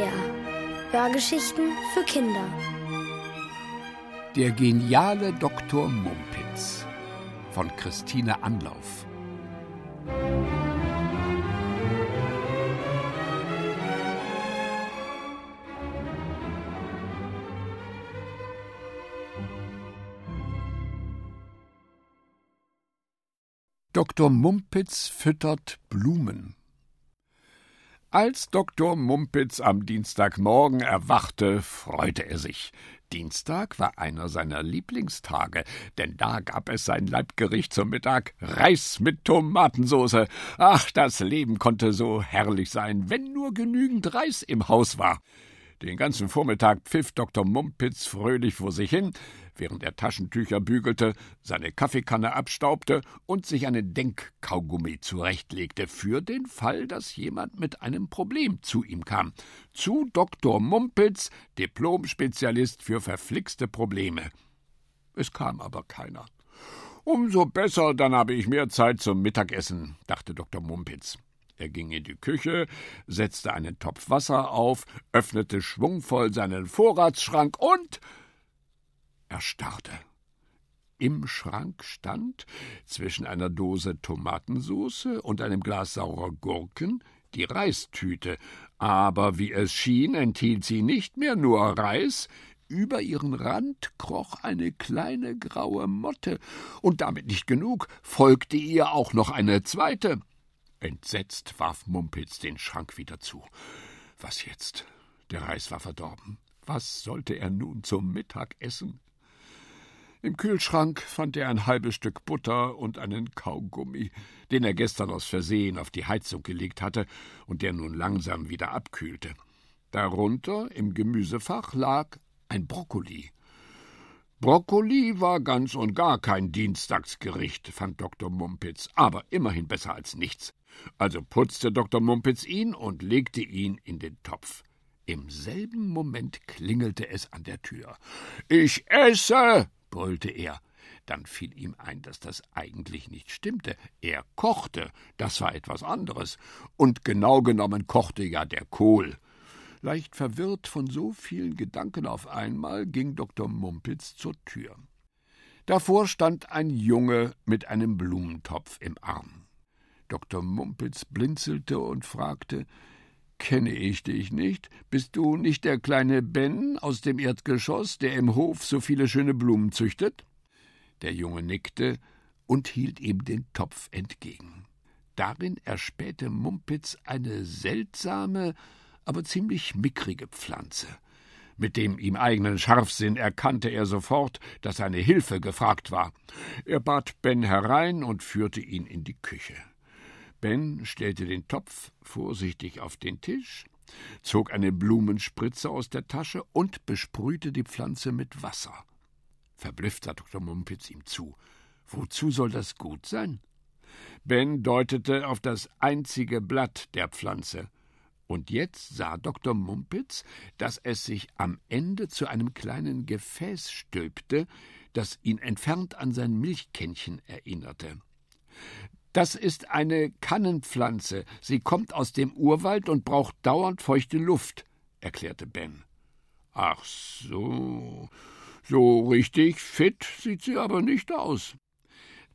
SWR. Hörgeschichten für Kinder. Der geniale Dr. Mumpitz von Christine Anlauf. Dr. Mumpitz füttert Blumen. Als Dr. Mumpitz am Dienstagmorgen erwachte, freute er sich. Dienstag war einer seiner Lieblingstage, denn da gab es sein Leibgericht zum Mittag Reis mit Tomatensoße. Ach, das Leben konnte so herrlich sein, wenn nur genügend Reis im Haus war. Den ganzen Vormittag pfiff Dr. Mumpitz fröhlich vor sich hin, während er Taschentücher bügelte, seine Kaffeekanne abstaubte und sich einen Denkkaugummi zurechtlegte, für den Fall, dass jemand mit einem Problem zu ihm kam. Zu Dr. Mumpitz, Diplomspezialist für verflixte Probleme. Es kam aber keiner. Umso besser, dann habe ich mehr Zeit zum Mittagessen, dachte Dr. Mumpitz. Er ging in die Küche, setzte einen Topf Wasser auf, öffnete schwungvoll seinen Vorratsschrank und erstarrte. Im Schrank stand, zwischen einer Dose Tomatensoße und einem Glas saurer Gurken, die Reistüte, aber wie es schien, enthielt sie nicht mehr nur Reis, über ihren Rand kroch eine kleine graue Motte, und damit nicht genug, folgte ihr auch noch eine zweite. Entsetzt warf Mumpitz den Schrank wieder zu. Was jetzt? Der Reis war verdorben. Was sollte er nun zum Mittag essen? Im Kühlschrank fand er ein halbes Stück Butter und einen Kaugummi, den er gestern aus Versehen auf die Heizung gelegt hatte und der nun langsam wieder abkühlte. Darunter im Gemüsefach lag ein Brokkoli. Brokkoli war ganz und gar kein Dienstagsgericht, fand Dr. Mumpitz, aber immerhin besser als nichts. Also putzte Dr. Mumpitz ihn und legte ihn in den Topf. Im selben Moment klingelte es an der Tür. Ich esse, brüllte er. Dann fiel ihm ein, dass das eigentlich nicht stimmte. Er kochte, das war etwas anderes. Und genau genommen kochte ja der Kohl. Leicht verwirrt von so vielen Gedanken auf einmal ging Dr. Mumpitz zur Tür. Davor stand ein Junge mit einem Blumentopf im Arm. Dr. Mumpitz blinzelte und fragte Kenne ich dich nicht? Bist du nicht der kleine Ben aus dem Erdgeschoss, der im Hof so viele schöne Blumen züchtet? Der Junge nickte und hielt ihm den Topf entgegen. Darin erspähte Mumpitz eine seltsame, aber ziemlich mickrige Pflanze. Mit dem ihm eigenen Scharfsinn erkannte er sofort, dass seine Hilfe gefragt war. Er bat Ben herein und führte ihn in die Küche. Ben stellte den Topf vorsichtig auf den Tisch, zog eine Blumenspritze aus der Tasche und besprühte die Pflanze mit Wasser. Verblüfft sah Dr. Mumpitz ihm zu. Wozu soll das gut sein? Ben deutete auf das einzige Blatt der Pflanze. Und jetzt sah Dr. Mumpitz, dass es sich am Ende zu einem kleinen Gefäß stülpte, das ihn entfernt an sein Milchkännchen erinnerte. Das ist eine Kannenpflanze. Sie kommt aus dem Urwald und braucht dauernd feuchte Luft, erklärte Ben. Ach so. So richtig fit sieht sie aber nicht aus.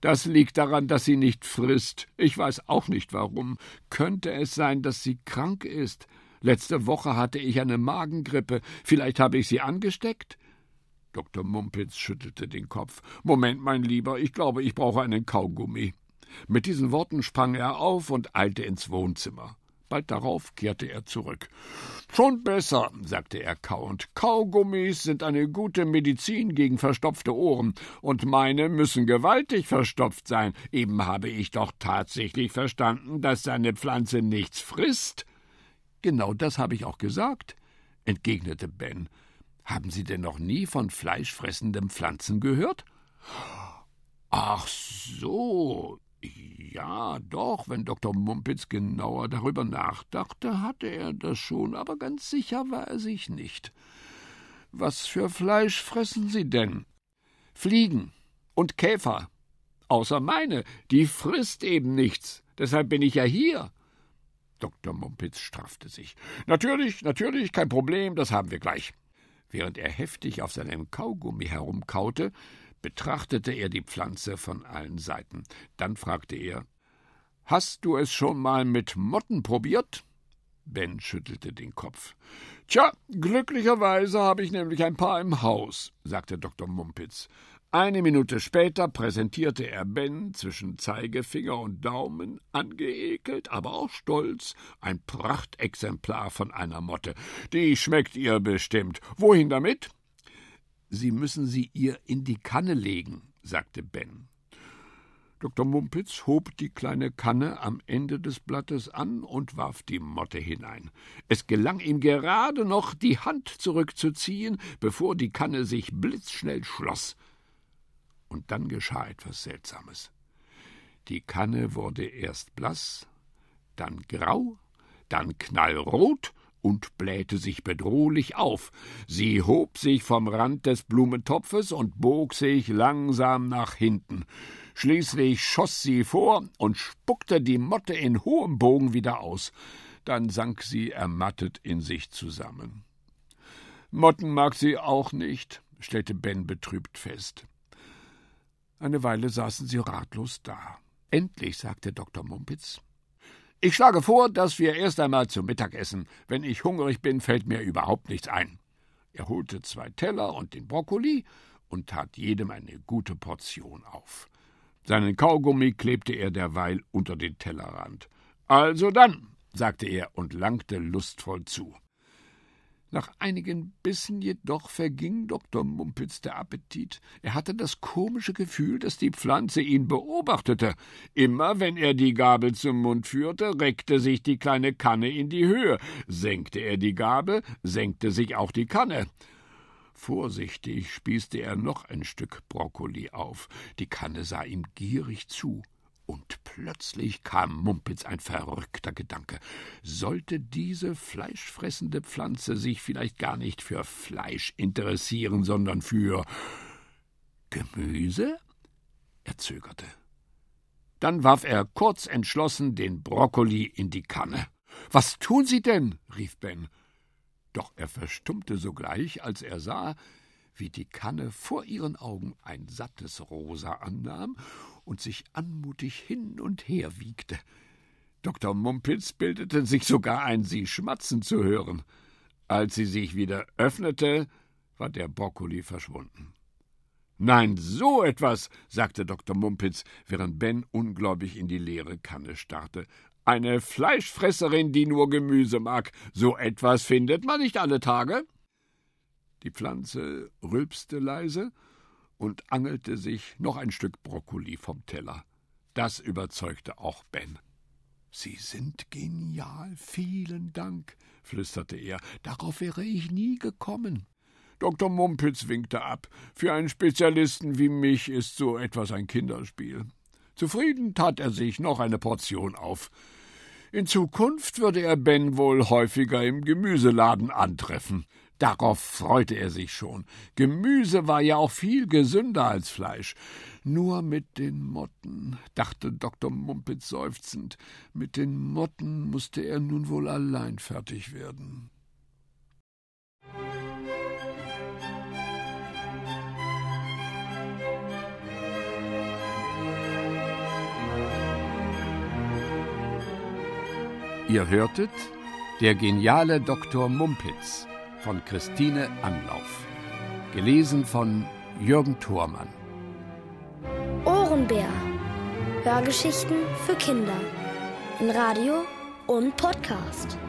Das liegt daran, dass sie nicht frisst. Ich weiß auch nicht warum. Könnte es sein, dass sie krank ist? Letzte Woche hatte ich eine Magengrippe. Vielleicht habe ich sie angesteckt? Dr. Mumpitz schüttelte den Kopf. Moment, mein Lieber, ich glaube, ich brauche einen Kaugummi. Mit diesen Worten sprang er auf und eilte ins Wohnzimmer. Bald darauf kehrte er zurück. Schon besser, sagte er kauend. Kaugummis sind eine gute Medizin gegen verstopfte Ohren, und meine müssen gewaltig verstopft sein. Eben habe ich doch tatsächlich verstanden, dass seine Pflanze nichts frisst. Genau das habe ich auch gesagt, entgegnete Ben. Haben Sie denn noch nie von fleischfressenden Pflanzen gehört? Ach so, ja, doch, wenn Dr. Mumpitz genauer darüber nachdachte, hatte er das schon, aber ganz sicher war er sich nicht. Was für Fleisch fressen Sie denn? Fliegen und Käfer. Außer meine, die frisst eben nichts. Deshalb bin ich ja hier. Dr. Mumpitz straffte sich. Natürlich, natürlich, kein Problem, das haben wir gleich. Während er heftig auf seinem Kaugummi herumkaute, betrachtete er die Pflanze von allen Seiten. Dann fragte er Hast du es schon mal mit Motten probiert? Ben schüttelte den Kopf. Tja, glücklicherweise habe ich nämlich ein paar im Haus, sagte Dr. Mumpitz. Eine Minute später präsentierte er Ben zwischen Zeigefinger und Daumen, angeekelt, aber auch stolz, ein Prachtexemplar von einer Motte. Die schmeckt ihr bestimmt. Wohin damit? Sie müssen sie ihr in die Kanne legen, sagte Ben. Dr. Mumpitz hob die kleine Kanne am Ende des Blattes an und warf die Motte hinein. Es gelang ihm gerade noch, die Hand zurückzuziehen, bevor die Kanne sich blitzschnell schloss. Und dann geschah etwas Seltsames. Die Kanne wurde erst blass, dann grau, dann knallrot und blähte sich bedrohlich auf. Sie hob sich vom Rand des Blumentopfes und bog sich langsam nach hinten. Schließlich schoss sie vor und spuckte die Motte in hohem Bogen wieder aus. Dann sank sie ermattet in sich zusammen. Motten mag sie auch nicht, stellte Ben betrübt fest. Eine Weile saßen sie ratlos da. Endlich sagte Dr. Mumpitz Ich schlage vor, dass wir erst einmal zu Mittag essen. Wenn ich hungrig bin, fällt mir überhaupt nichts ein. Er holte zwei Teller und den Brokkoli und tat jedem eine gute Portion auf. Seinen Kaugummi klebte er derweil unter den Tellerrand. Also dann, sagte er und langte lustvoll zu. Nach einigen Bissen jedoch verging Dr. Mumpitz der Appetit. Er hatte das komische Gefühl, dass die Pflanze ihn beobachtete. Immer wenn er die Gabel zum Mund führte, reckte sich die kleine Kanne in die Höhe. Senkte er die Gabel, senkte sich auch die Kanne. Vorsichtig spießte er noch ein Stück Brokkoli auf. Die Kanne sah ihm gierig zu. Und plötzlich kam Mumpitz ein verrückter Gedanke. Sollte diese fleischfressende Pflanze sich vielleicht gar nicht für Fleisch interessieren, sondern für Gemüse? Er zögerte. Dann warf er kurz entschlossen den Brokkoli in die Kanne. Was tun Sie denn? rief Ben. Doch er verstummte sogleich, als er sah, wie die Kanne vor ihren Augen ein sattes Rosa annahm und sich anmutig hin und her wiegte. Dr. Mumpitz bildete sich sogar ein, sie schmatzen zu hören. Als sie sich wieder öffnete, war der Brokkoli verschwunden. Nein, so etwas, sagte Dr. Mumpitz, während Ben ungläubig in die leere Kanne starrte. Eine Fleischfresserin, die nur Gemüse mag. So etwas findet man nicht alle Tage. Die Pflanze rülpste leise und angelte sich noch ein Stück Brokkoli vom Teller. Das überzeugte auch Ben. Sie sind genial, vielen Dank, flüsterte er. Darauf wäre ich nie gekommen. Dr. Mumpitz winkte ab. Für einen Spezialisten wie mich ist so etwas ein Kinderspiel. Zufrieden tat er sich noch eine Portion auf. In Zukunft würde er Ben wohl häufiger im Gemüseladen antreffen. Darauf freute er sich schon. Gemüse war ja auch viel gesünder als Fleisch. Nur mit den Motten, dachte Dr. Mumpitz seufzend, mit den Motten musste er nun wohl allein fertig werden. Ihr hörtet Der geniale Dr. Mumpitz von Christine Anlauf. Gelesen von Jürgen Thormann. Ohrenbär. Hörgeschichten für Kinder. In Radio und Podcast.